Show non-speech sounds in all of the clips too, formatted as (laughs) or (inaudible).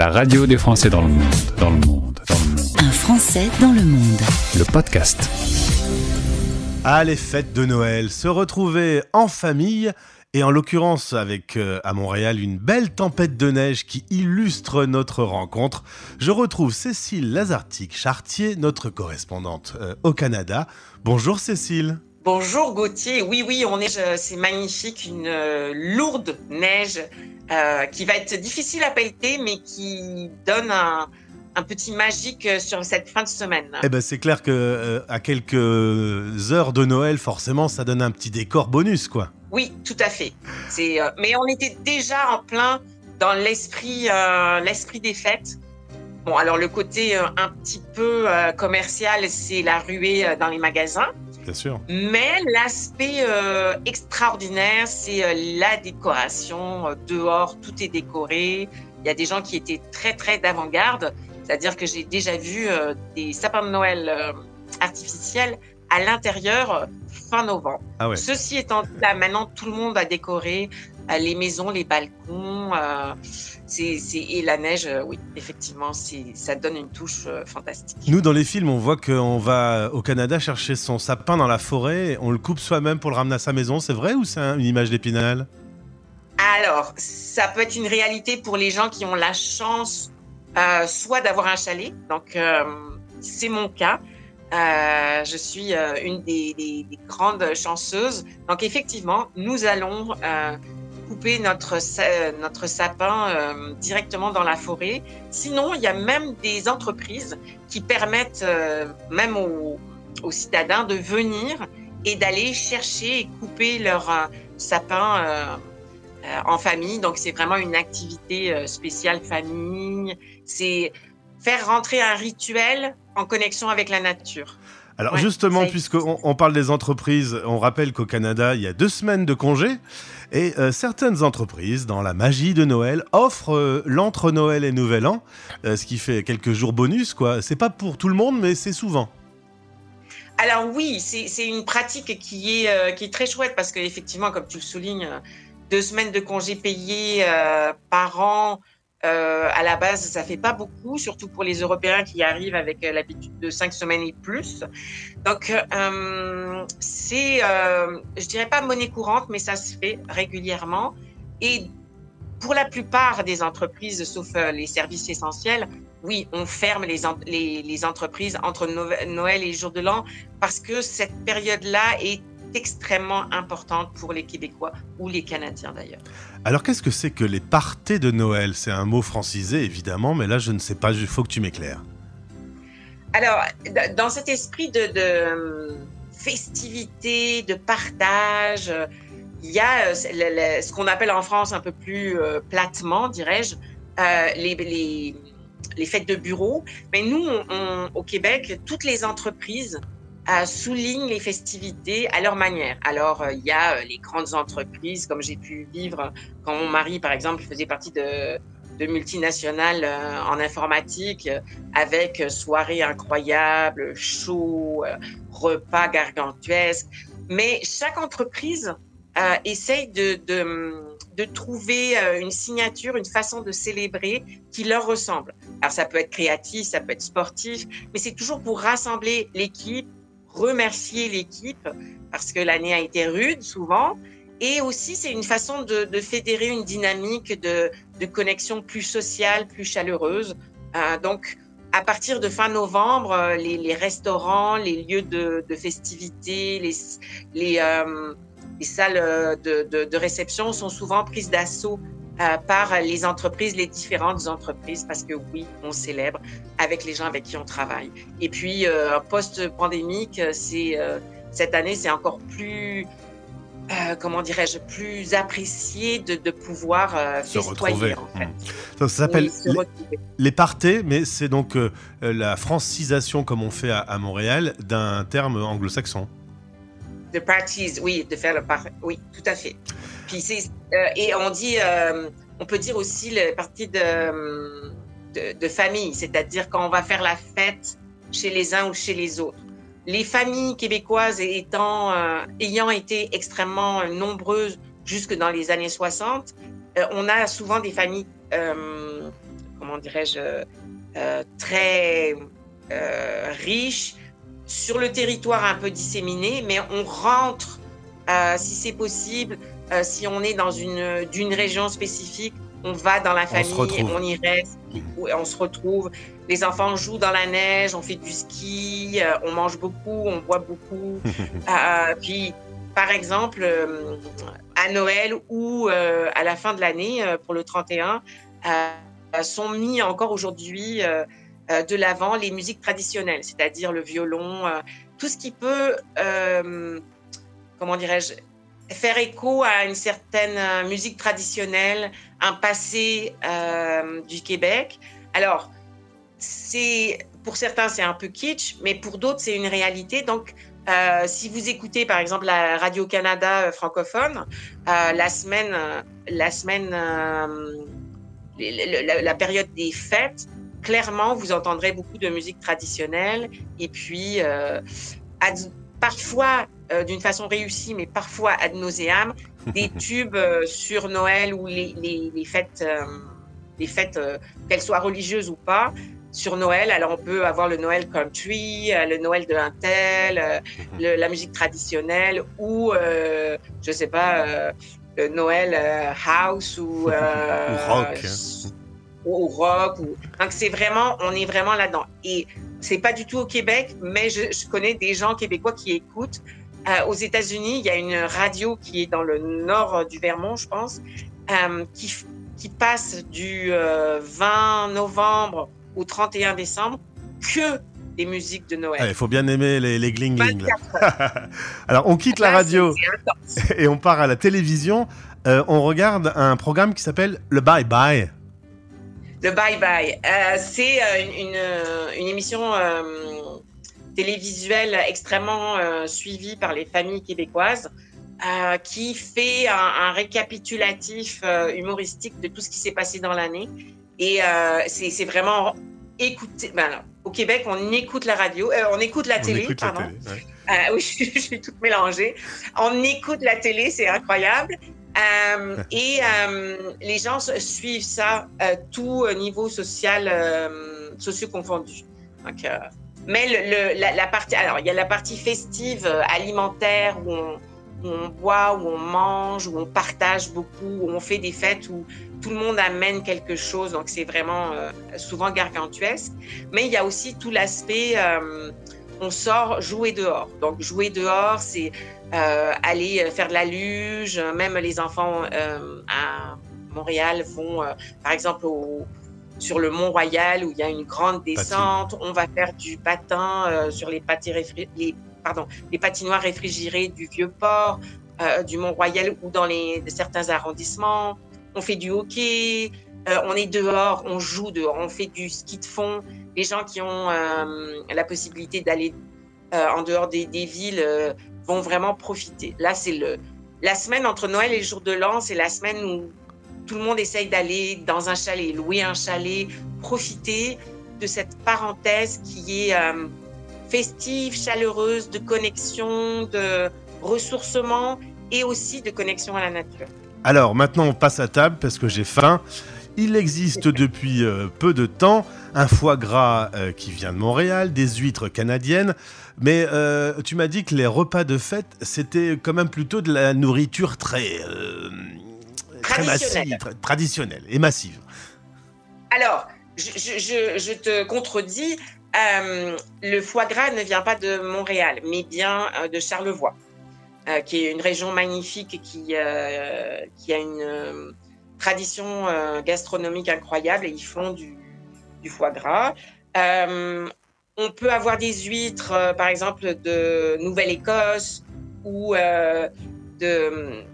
La radio des Français dans le monde, dans le monde, dans le monde. Un Français dans le monde. Le podcast. Ah, les fêtes de Noël, se retrouver en famille et en l'occurrence avec euh, à Montréal une belle tempête de neige qui illustre notre rencontre. Je retrouve Cécile Lazartique-Chartier, notre correspondante euh, au Canada. Bonjour Cécile. Bonjour Gauthier, oui oui, on est, euh, c'est magnifique, une euh, lourde neige euh, qui va être difficile à pelleter, mais qui donne un, un petit magique euh, sur cette fin de semaine. Eh ben c'est clair que euh, à quelques heures de Noël, forcément, ça donne un petit décor bonus, quoi. Oui, tout à fait. C'est, euh, mais on était déjà en plein dans l'esprit, euh, l'esprit des fêtes. Bon, alors le côté un petit peu commercial, c'est la ruée dans les magasins. Bien sûr. Mais l'aspect euh, extraordinaire, c'est euh, la décoration. Euh, Dehors, tout est décoré. Il y a des gens qui étaient très, très d'avant-garde. C'est-à-dire que j'ai déjà vu euh, des sapins de Noël artificiels à l'intérieur fin novembre. Ah ouais. Ceci étant dit, là, maintenant, tout le monde a décoré les maisons, les balcons. Euh, et la neige, euh, oui, effectivement, ça donne une touche euh, fantastique. Nous, dans les films, on voit qu'on va au Canada chercher son sapin dans la forêt, on le coupe soi-même pour le ramener à sa maison. C'est vrai ou c'est un- une image d'épinal? Alors, ça peut être une réalité pour les gens qui ont la chance euh, soit d'avoir un chalet, donc euh, c'est mon cas. Euh, je suis une des, des- des grandes chanceuses. Donc effectivement, nous allons couper notre, notre sapin euh, directement dans la forêt. Sinon, il y a même des entreprises qui permettent euh, même aux, citadins de venir et d'aller chercher et couper leur euh, sapin en famille. Donc, c'est vraiment une activité spéciale famille. C'est faire rentrer un rituel en connexion avec la nature. Alors Ouais, justement, puisqu'on on parle des entreprises, on rappelle qu'au Canada, il y a deux semaines de congé. Et euh, certaines entreprises, dans la magie de Noël, offrent euh, l'entre Noël et Nouvel An, euh, ce qui fait quelques jours bonus, quoi. C'est pas pour tout le monde, mais c'est souvent. Alors oui, c'est une pratique qui est, qui est très chouette parce qu'effectivement, comme tu le soulignes, deux semaines de congés payés par an, euh, à la base, ça fait pas beaucoup, surtout pour les Européens qui arrivent avec euh, l'habitude de cinq semaines et plus. Donc, euh, c'est, euh, je dirais pas monnaie courante, mais ça se fait régulièrement. Et pour la plupart des entreprises, sauf les services essentiels, oui, on ferme les, les, entreprises entre Noël et le jour de l'an parce que cette période-là est extrêmement importante pour les Québécois ou les Canadiens d'ailleurs. Alors qu'est-ce que c'est que les parties de Noël? C'est un mot francisé, évidemment, mais là, je ne sais pas, il faut que tu m'éclaires. Alors, dans cet esprit de, de festivité, de partage, il y a euh, ce qu'on appelle en France un peu plus euh, platement, dirais-je, euh, les, les, les fêtes de bureau. Mais nous, on- on- au Québec, toutes les entreprises soulignent les festivités à leur manière. Alors, euh, il y a euh, les grandes entreprises, comme j'ai pu vivre quand mon mari, par exemple, faisait partie de, de multinationales euh, en informatique, euh, avec euh, soirées incroyables, shows, euh, repas gargantuesques. Mais chaque entreprise euh, essaye de, de, de trouver euh, une signature, une façon de célébrer qui leur ressemble. Alors ça peut être créatif, ça peut être sportif, mais c'est toujours pour rassembler l'équipe, remercier l'équipe, parce que l'année a été rude souvent. Et aussi, c'est une façon de, fédérer une dynamique de, connexion plus sociale, plus chaleureuse. Euh, donc, à partir de fin novembre, euh, les, restaurants, les lieux de, festivités, les, les, euh, les salles de réception sont souvent prises d'assaut euh, par les entreprises, les différentes entreprises, parce que oui, on célèbre avec les gens avec qui on travaille. Et puis, euh, post-pandémique, c'est euh, cette année, c'est encore plus, comment dirais-je, plus apprécié de, de pouvoir Se retrouver. en fait. Donc, ça s'appelle Oui, les, les parties, mais c'est donc la francisation, comme on fait à, à Montréal, d'un terme anglo-saxon. De parties, oui, de faire le par... Oui, tout à fait. Euh, et on dit, euh, on peut dire aussi le parti de, de, famille, c'est-à-dire quand on va faire la fête chez les uns ou chez les autres. Les familles québécoises étant, euh, ayant été extrêmement nombreuses jusque dans les années 60, euh, on a souvent des familles, comment dirais-je, très riche, sur le territoire un peu disséminé, mais on rentre, si c'est possible, si on est dans une d'une région spécifique, on va dans la famille, on, y reste, on se retrouve. Les enfants jouent dans la neige, on fait du ski, euh, on mange beaucoup, on boit beaucoup. (laughs) Euh, puis, par exemple, euh, à Noël ou à la fin de l'année, pour le 31, sont mis encore aujourd'hui de l'avant les musiques traditionnelles, c'est-à-dire le violon, tout ce qui peut, comment dirais-je, faire écho à une certaine euh, musique traditionnelle, un passé euh, du Québec. Alors, c'est pour certains c'est un peu kitsch, mais pour d'autres c'est une réalité. Donc, euh, si vous écoutez par exemple la Radio Canada francophone, la semaine, la semaine, la, période des fêtes, clairement vous entendrez beaucoup de musique traditionnelle et puis parfois euh, d'une façon réussie, mais parfois ad nauseam, des (laughs) tubes euh, sur Noël ou les, les, fêtes, euh, les fêtes qu'elles soient religieuses ou pas. Sur Noël, alors on peut avoir le Noël country, le Noël de l'Intel, (laughs) la musique traditionnelle ou, je sais pas, le Noël house ou, rock. Ou, rock. Ou... Donc c'est vraiment, on est vraiment là-dedans. Et c'est pas du tout au Québec, mais je, je, connais des gens québécois qui écoutent euh, aux États-Unis, il y a une radio qui est dans le nord du Vermont, je pense, euh, qui, qui, passe du 20 euh, novembre au 31 décembre que des musiques de Noël. Il faut bien aimer les, les gling gling. (laughs) Alors, on quitte la ah, radio (laughs) et on part à la télévision. on regarde un programme qui s'appelle Le Bye Bye. Le Bye Bye. c'est une, une, une, émission télévisuel extrêmement euh, suivi par les familles québécoises, euh, qui fait un, récapitulatif euh, humoristique de tout ce qui s'est passé dans l'année. Et c'est vraiment écouter. Ben, au Québec, on écoute la radio, on écoute la télé, pardon. (laughs) oui, je, suis toute mélangée. On écoute la télé, c'est incroyable. (laughs) et les gens suivent ça, tout niveau social, socio confondu. Donc, mais le, la, partie, alors il y a la partie festive, euh, alimentaire, où on, boit, où on mange, où on partage beaucoup, où on fait des fêtes où tout le monde amène quelque chose. Donc c'est vraiment euh, souvent gargantuesque. Mais il y a aussi tout l'aspect, euh, on sort jouer dehors. Donc jouer dehors, c'est aller faire de la luge. Même les enfants à Montréal vont, par exemple, au sur le Mont Royal où il y a une grande descente. On va faire du patin euh, sur les, les, pardon, les patinoires réfrigérées du Vieux-Port, euh, du Mont Royal ou dans les, certains arrondissements. On fait du hockey, euh, on est dehors, on joue dehors, on fait du ski de fond. Les gens qui ont la possibilité d'aller en dehors des, des villes vont vraiment profiter. Là, c'est le, la semaine entre Noël et le jour de l'an, c'est la semaine où tout le monde essaye d'aller dans un chalet, louer un chalet, profiter de cette parenthèse qui est euh, festive, chaleureuse, de connexion, de ressourcement et aussi de connexion à la nature. Alors maintenant on passe à table parce que j'ai faim. Il existe depuis euh, peu de temps un foie gras euh, qui vient de Montréal, des huîtres canadiennes, mais tu m'as dit que les repas de fête, c'était quand même plutôt de la nourriture très très massive, traditionnelle et massive. Alors, je, te contredis. Euh, le foie gras ne vient pas de Montréal, mais bien euh, de Charlevoix, euh, qui est une région magnifique qui, qui a une tradition gastronomique incroyable et ils font du, du foie gras. on peut avoir des huîtres, par exemple, de Nouvelle-Écosse ou de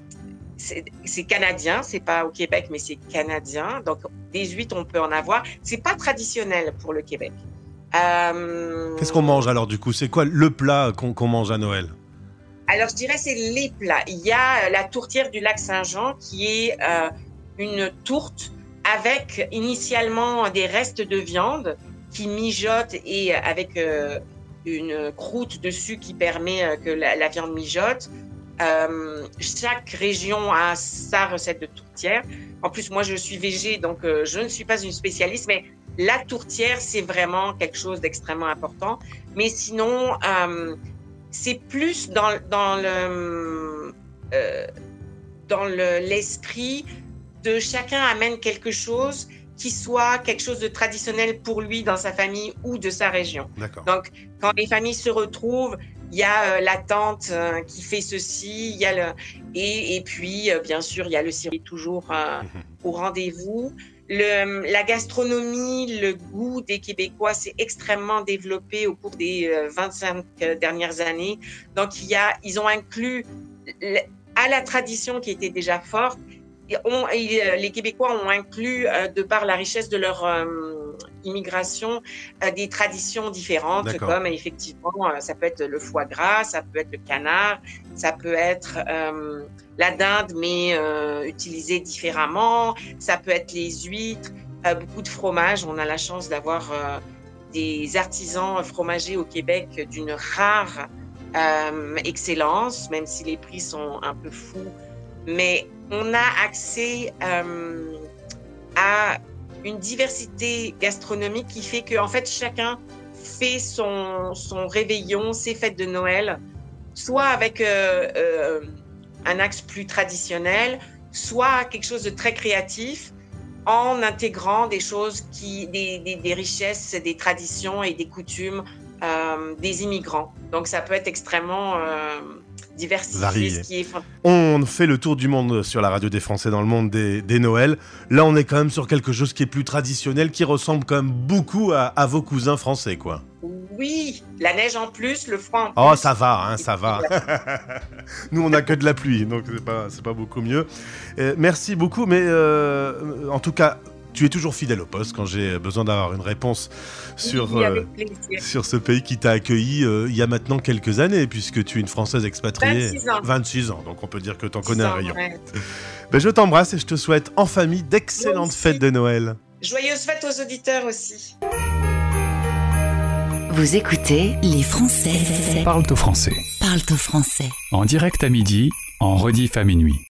c'est canadien, c'est pas au Québec, mais c'est canadien. Donc, des huîtres, on peut en avoir. C'est pas traditionnel pour le Québec. Euh, Qu'est-ce qu'on mange alors du coup? C'est quoi le plat qu'on mange à Noël? Alors, je dirais c'est les plats. Il y a la tourtière du lac Saint-Jean qui est euh, une tourte avec initialement des restes de viande qui mijotent et avec euh, une croûte dessus qui permet que la viande mijote. Euh, chaque région a sa recette de tourtière. En plus, moi, je suis végé, donc euh, je ne suis pas une spécialiste, mais la tourtière, c'est vraiment quelque chose d'extrêmement important. Mais sinon, euh, c'est plus dans, dans le dans l'esprit de chacun amène quelque chose qui soit quelque chose de traditionnel pour lui dans sa famille ou de sa région. Donc, quand les familles se retrouvent, il y a euh, la tante euh, qui fait ceci, il y a le et, et puis euh, bien sûr il y a le circuit toujours mhm. au rendez-vous. Le, la gastronomie, le goût des Québécois s'est extrêmement développé au cours des 25 dernières années. Donc il y a, ils ont inclus à la tradition qui était déjà forte, euh, les Québécois ont inclus, euh, de par la richesse de leur euh, immigration, des traditions différentes, comme effectivement, ça peut être le foie gras, ça peut être le canard, ça peut être la dinde, mais utilisée différemment, ça peut être les huîtres, beaucoup de fromages. On a la chance d'avoir des artisans fromagers au Québec d'une rare excellence, même si les prix sont un peu fous. Mais on a accès euh, à une diversité gastronomique qui fait que en fait chacun fait son, réveillon, ses fêtes de Noël, soit avec euh, euh, un axe plus traditionnel, soit quelque chose de très créatif en intégrant des choses qui, des, richesses, des traditions et des coutumes des immigrants. Donc ça peut être extrêmement diversifié. On fait le tour du monde sur la radio des Français dans le monde des, des Noëls. Là, on est quand même sur quelque chose qui est plus traditionnel, qui ressemble quand même beaucoup à, vos cousins français, quoi. Oui, la neige en plus, le froid en plus. Oh, ça va, hein, ça va. (laughs) Nous, on n'a que de la pluie, donc c'est pas, pas beaucoup mieux. Euh, merci beaucoup, mais euh, en tout cas, tu es toujours fidèle au poste quand j'ai besoin d'avoir une réponse sur, euh, sur ce pays qui t'a accueilli euh, il y a maintenant quelques années, puisque tu es une Française expatriée. 26 ans. 26 ans, donc on peut dire que tu en connais un rayon. Ben, je t'embrasse et je te souhaite en famille d'excellentes fêtes de Noël. Joyeuses fêtes aux auditeurs aussi. Vous écoutez Les Français. Parle-toi français. Parle-toi français. En direct à midi, en rediff à minuit.